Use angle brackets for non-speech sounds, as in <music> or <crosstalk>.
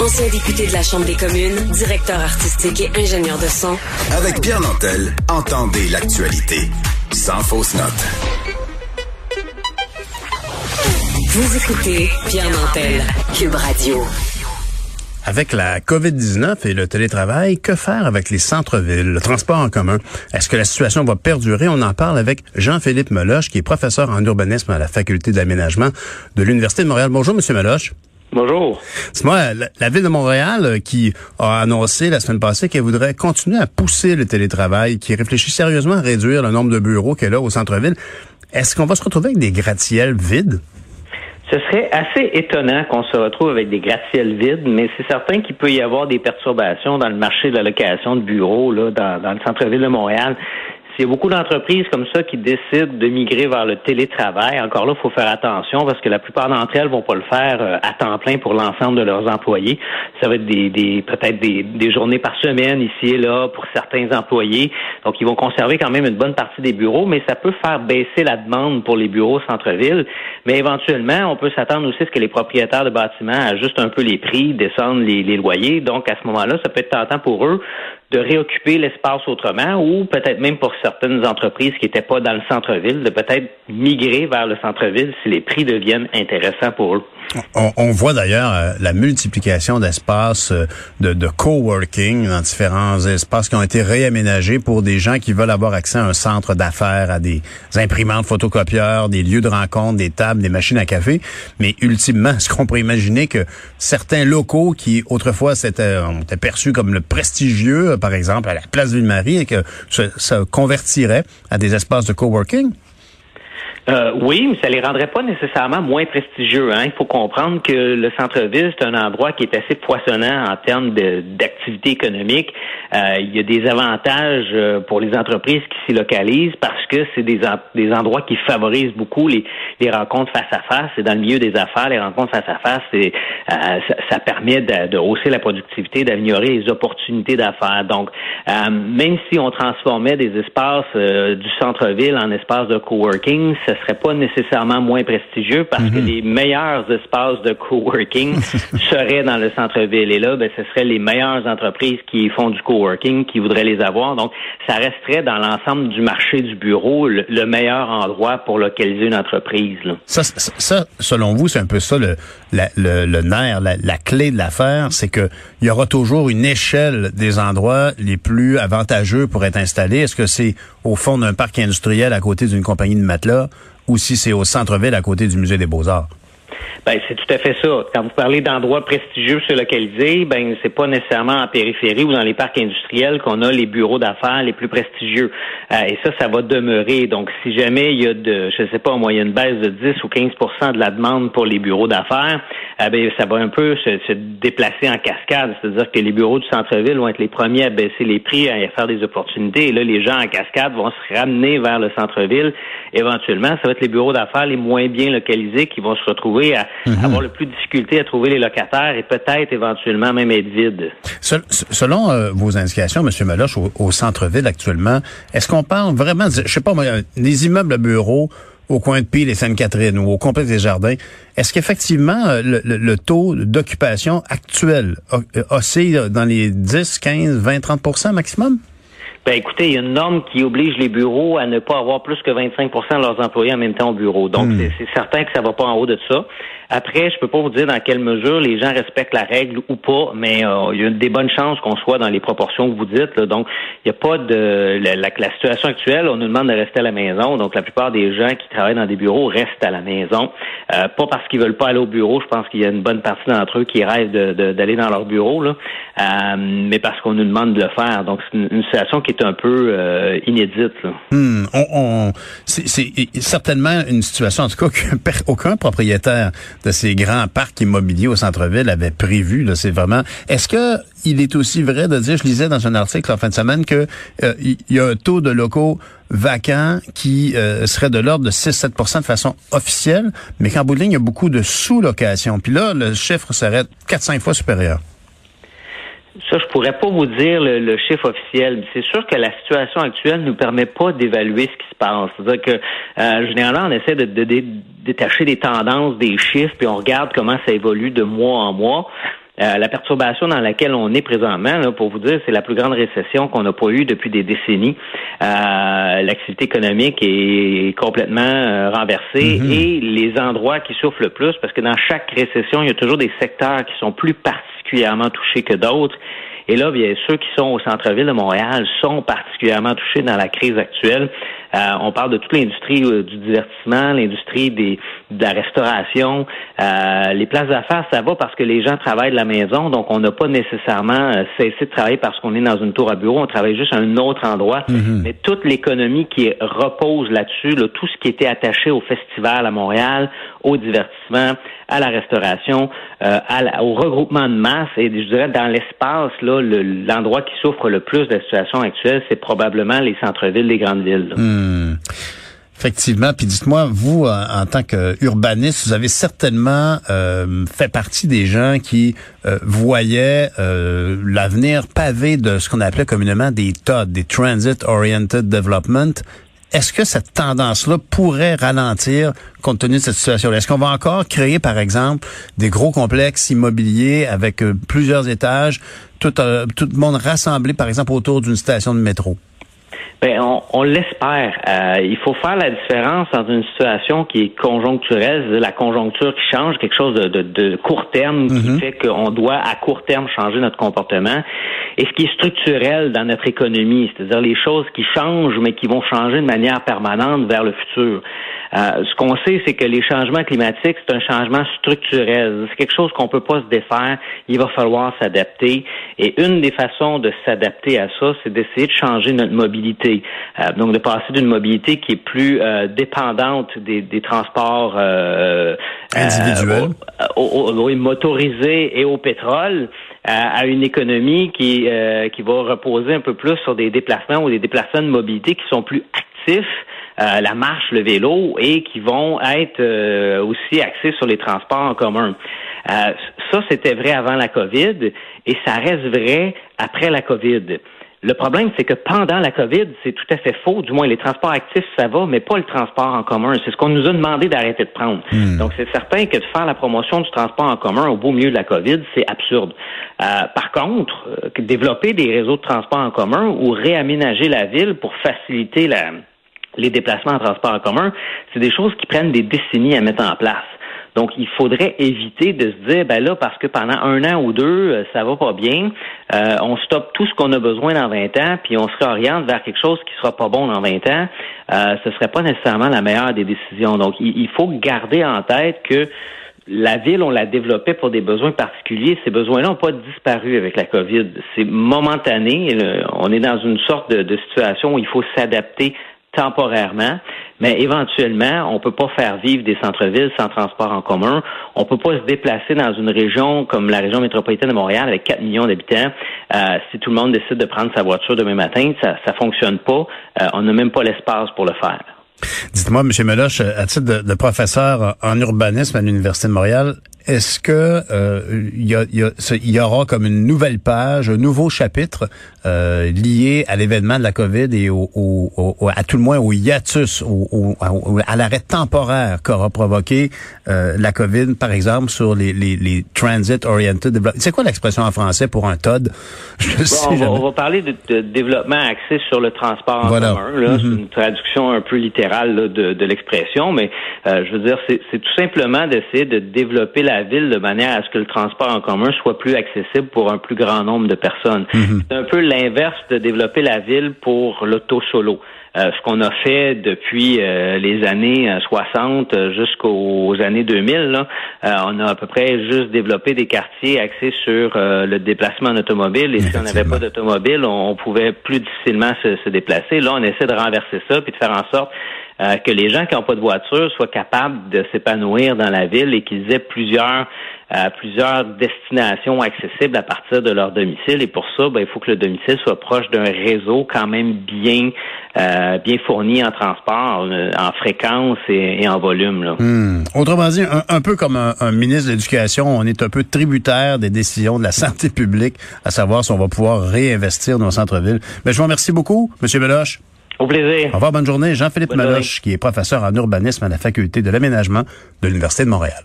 Ancien député de la Chambre des communes, directeur artistique et ingénieur de son. Avec Pierre Nantel, entendez l'actualité. Sans fausse note. Vous écoutez Pierre Nantel, Cube Radio. Avec la COVID-19 et le télétravail, que faire avec les centres-villes, le transport en commun? Est-ce que la situation va perdurer? On en parle avec Jean-Philippe Meloche, qui est professeur en urbanisme à la Faculté d'aménagement de l'Université de Montréal. Bonjour, Monsieur Meloche. Bonjour. C'est moi, la, Ville de Montréal euh, qui a annoncé la semaine passée qu'elle voudrait continuer à pousser le télétravail, qui réfléchit sérieusement à réduire le nombre de bureaux qu'elle a au centre-ville. Est-ce qu'on va se retrouver avec des gratte-ciels vides? Ce serait assez étonnant qu'on se retrouve avec des gratte-ciels vides, mais c'est certain qu'il peut y avoir des perturbations dans le marché de la location de bureaux là, dans, dans le centre-ville de Montréal. A beaucoup d'entreprises comme ça qui décident de migrer vers le télétravail. Encore là, il faut faire attention parce que la plupart d'entre elles vont pas le faire euh, à temps plein pour l'ensemble de leurs employés. Ça va être des, peut-être des, des, journées par semaine ici et là pour certains employés. Donc, ils vont conserver quand même une bonne partie des bureaux, mais ça peut faire baisser la demande pour les bureaux centre-ville. Mais éventuellement, on peut s'attendre aussi à ce que les propriétaires de bâtiments ajustent un peu les prix, descendent les, les loyers. Donc, à ce moment-là, ça peut être tentant pour eux de réoccuper l'espace autrement ou peut-être même pour certaines entreprises qui n'étaient pas dans le centre-ville, de peut-être migrer vers le centre-ville si les prix deviennent intéressants pour eux. On, voit d'ailleurs euh, la multiplication d'espaces euh, de, de coworking dans différents espaces qui ont été réaménagés pour des gens qui veulent avoir accès à un centre d'affaires, à des imprimantes photocopieurs, des lieux de rencontre, des tables, des machines à café. Mais ultimement, <laughs> est-ce qu'on pourrait imaginer que certains locaux qui autrefois ont été perçus comme le prestigieux, par exemple à la place Ville-Marie, et que ça, ça convertirait à des espaces de coworking? Euh, oui, mais ça les rendrait pas nécessairement moins prestigieux. Hein. Il faut comprendre que le centre-ville, c'est un endroit qui est assez poissonnant en termes d'activité économique. Euh, il y a des avantages euh, pour les entreprises qui s'y localisent parce que c'est des, des endroits qui favorisent beaucoup les, rencontres face à face. C'est dans le milieu des affaires, les rencontres face à face, c'est, ça, permet de, hausser la productivité, d'améliorer les opportunités d'affaires. Donc, même si on transformait des espaces du centre-ville en espaces de coworking, ce serait pas nécessairement moins prestigieux parce que mhm. les meilleurs espaces de coworking <laughs> seraient dans le centre-ville. Et là, ben, ce seraient les meilleures entreprises qui font du coworking qui voudraient les avoir. Donc, ça resterait dans l'ensemble du marché du bureau le, meilleur endroit pour localiser une entreprise. Ça, ça, selon vous, c'est un peu ça le, le, le nerf, la, la clé de l'affaire, c'est que il y aura toujours une échelle des endroits les plus avantageux pour être installés. Est-ce que c'est au fond d'un parc industriel à côté d'une compagnie de matelas ou si c'est au centre-ville à côté du musée des beaux-arts? Ben, c'est tout à fait ça. Quand vous parlez d'endroits prestigieux se localiser, ben, c'est pas nécessairement en périphérie ou dans les parcs industriels qu'on a les bureaux d'affaires les plus prestigieux. Euh, et ça, ça va demeurer. Donc, si jamais il y a de, je sais pas, en moyenne baisse de 10 ou 15% de la demande pour les bureaux d'affaires, euh, ben, ça va un peu se, se déplacer en cascade. C'est-à-dire que les bureaux du centre-ville vont être les premiers à baisser les prix, à faire des opportunités. Et là, les gens en cascade vont se ramener vers le centre-ville. Éventuellement, ça va être les bureaux d'affaires les moins bien localisés qui vont se retrouver à Mhm. avoir le plus de difficulté à trouver les locataires et peut-être éventuellement même être vide. selon euh, vos indications, M. Meloche, au, centre-ville actuellement, est-ce qu'on parle vraiment, je sais pas, des immeubles à bureaux au coin de Pile et Sainte-Catherine ou au complexe des Jardins, est-ce qu'effectivement euh, le, taux d'occupation actuel euh, oscille dans les 10, 15, 20, 30% maximum? Ben écoutez, il y a une norme qui oblige les bureaux à ne pas avoir plus que 25% de leurs employés en même temps au bureau. Donc, hmm. c'est certain que ça va pas en haut de ça. Après, je peux pas vous dire dans quelle mesure les gens respectent la règle ou pas, mais euh, il y a des bonnes chances qu'on soit dans les proportions que vous dites. Donc, il n'y a pas de la, situation actuelle. On nous demande de rester à la maison. Donc, la plupart des gens qui travaillent dans des bureaux restent à la maison, euh, pas parce qu'ils veulent pas aller au bureau. Je pense qu'il y a une bonne partie d'entre eux qui rêvent d'aller dans leur bureau, là, euh, mais parce qu'on nous demande de le faire. Donc, c'est une, situation qui est un peu inédite. Hmm, on, c'est certainement une situation, en tout cas, <laughs> qu'aucun propriétaire de ces grands parcs immobiliers au centre-ville avait prévu. C'est vraiment. Est-ce que il est aussi vrai de dire, je lisais dans un article en fin de semaine que euh, y a un taux de locaux vacants qui euh, serait de l'ordre de 6-7% de façon officielle, mais qu'en bout de ligne, il y a beaucoup de sous-locations. Puis là, le chiffre serait 4-5 fois supérieur. Ça, je pourrais pas vous dire le, chiffre officiel. C'est sûr que la situation actuelle nous permet pas d'évaluer ce qui se passe. C'est-à-dire que euh, généralement, on essaie de, détacher des tendances, des chiffres, puis on regarde comment ça évolue de mois en mois. Euh, la perturbation dans laquelle on est présentement, là, pour vous dire, c'est la plus grande récession qu'on n'a pas eue depuis des décennies. Euh, l'activité économique est complètement euh, renversée mm-hmm. et les endroits qui souffrent le plus, parce que dans chaque récession, il y a toujours des secteurs qui sont plus particulièrement touchés que d'autres. Et là, bien, ceux qui sont au centre-ville de Montréal sont particulièrement touchés dans la crise actuelle. Euh, on parle de toute l'industrie euh, du divertissement, l'industrie des de la restauration. Euh, les places d'affaires, ça va parce que les gens travaillent de la maison, donc on n'a pas nécessairement cessé de travailler parce qu'on est dans une tour à bureau, on travaille juste à un autre endroit. Mm-hmm. Mais toute l'économie qui repose là-dessus, tout ce qui était attaché au festival à Montréal, au divertissement, à la restauration, au regroupement de masse, et je dirais dans l'espace, là, l'endroit qui souffre le plus de la situation actuelle, c'est probablement les centres-villes des grandes villes. Hmm. Effectivement. Puis dites-moi, vous, en, tant qu'urbaniste, vous avez certainement euh, fait partie des gens qui euh, voyaient euh, l'avenir pavé de ce qu'on appelait communément des TOD, des Transit Oriented Development. Est-ce que cette tendance-là pourrait ralentir compte tenu de cette situation-là? Est-ce qu'on va encore créer, par exemple, des gros complexes immobiliers avec plusieurs étages, tout, tout le monde rassemblé, par exemple, autour d'une station de métro? Ben, on, l'espère. Euh, il faut faire la différence entre une situation qui est conjoncturelle, la conjoncture qui change, quelque chose de, court terme qui mhm. fait qu'on doit à court terme changer notre comportement, et ce qui est structurel dans notre économie, c'est-à-dire les choses qui changent mais qui vont changer de manière permanente vers le futur. Euh, ce qu'on sait, c'est que les changements climatiques, c'est un changement structurel. C'est quelque chose qu'on peut pas se défaire. Il va falloir s'adapter. Et une des façons de s'adapter à ça, c'est d'essayer de changer notre mobilité. Euh, donc, de passer d'une mobilité qui est plus euh, dépendante des, transports individuels, motorisés et au pétrole, à une économie qui, qui va reposer un peu plus sur des déplacements ou des déplacements de mobilité qui sont plus actifs euh, la marche, le vélo, et qui vont être euh, aussi axés sur les transports en commun. Euh, ça, c'était vrai avant la COVID, et ça reste vrai après la COVID. Le problème, c'est que pendant la COVID, c'est tout à fait faux. Du moins, les transports actifs, ça va, mais pas le transport en commun. C'est ce qu'on nous a demandé d'arrêter de prendre. Hmm. Donc, c'est certain que de faire la promotion du transport en commun au beau milieu de la COVID, c'est absurde. par contre, développer des réseaux de transport en commun ou réaménager la ville pour faciliter la, les déplacements en transport en commun, c'est des choses qui prennent des décennies à mettre en place. Donc, il faudrait éviter de se dire, ben là, parce que pendant un an ou deux, euh, ça va pas bien, euh, on stoppe tout ce qu'on a besoin dans 20 ans, puis on se réoriente vers quelque chose qui sera pas bon dans 20 ans, euh, ce serait pas nécessairement la meilleure des décisions. Donc, il, faut garder en tête que la ville, on l'a développée pour des besoins particuliers. Ces besoins-là n'ont pas disparu avec la COVID. C'est momentané. On est dans une sorte de situation où il faut s'adapter temporairement, mais éventuellement, on peut pas faire vivre des centres-villes sans transport en commun. On peut pas se déplacer dans une région comme la région métropolitaine de Montréal avec 4 millions d'habitants. Euh, si tout le monde décide de prendre sa voiture demain matin, ça ça fonctionne pas. Euh, on n'a même pas l'espace pour le faire. Dites-moi, M. Meloche, à titre de, de professeur en urbanisme à l'Université de Montréal, est-ce que euh, il y, aura comme une nouvelle page, un nouveau chapitre euh, lié à l'événement de la COVID et au, à tout le moins au hiatus, au, à l'arrêt temporaire qu'aura provoqué euh, la COVID, par exemple, sur les, les, les transit oriented C'est quoi l'expression en français pour un TOD <laughs> on, va, parler de, développement axé sur le transport en commun. Mm-hmm. C'est une traduction un peu littérale de, de l'expression, mais je veux dire, c'est tout simplement d'essayer de développer la la ville de manière à ce que le transport en commun soit plus accessible pour un plus grand nombre de personnes. Mhm. C'est un peu l'inverse de développer la ville pour l'auto solo. Euh, ce qu'on a fait depuis euh, les années 60 euh, jusqu'aux années 2000, on a à peu près juste développé des quartiers axés sur le déplacement en automobile. Et si on n'avait pas d'automobile, on, pouvait plus difficilement se, se, déplacer. Là, on essaie de renverser ça puis de faire en sorte euh, que les gens qui n'ont pas de voiture soient capables de s'épanouir dans la ville et qu'ils aient plusieurs euh, plusieurs destinations accessibles à partir de leur domicile. Et pour ça, ben, il faut que le domicile soit proche d'un réseau quand même bien euh, bien fourni en transport, en fréquence et, en volume. Là. Hmm. Autrement dit, un, peu comme un, ministre de l'Éducation, on est un peu tributaire des décisions de la <laughs> santé publique, à savoir si on va pouvoir réinvestir dans le centre-ville. Mais ben, je vous remercie beaucoup, M. Meloche. Au plaisir. Au revoir, bonne journée. Jean-Philippe Meloche, qui est professeur en urbanisme à la Faculté de l'aménagement de l'Université de Montréal.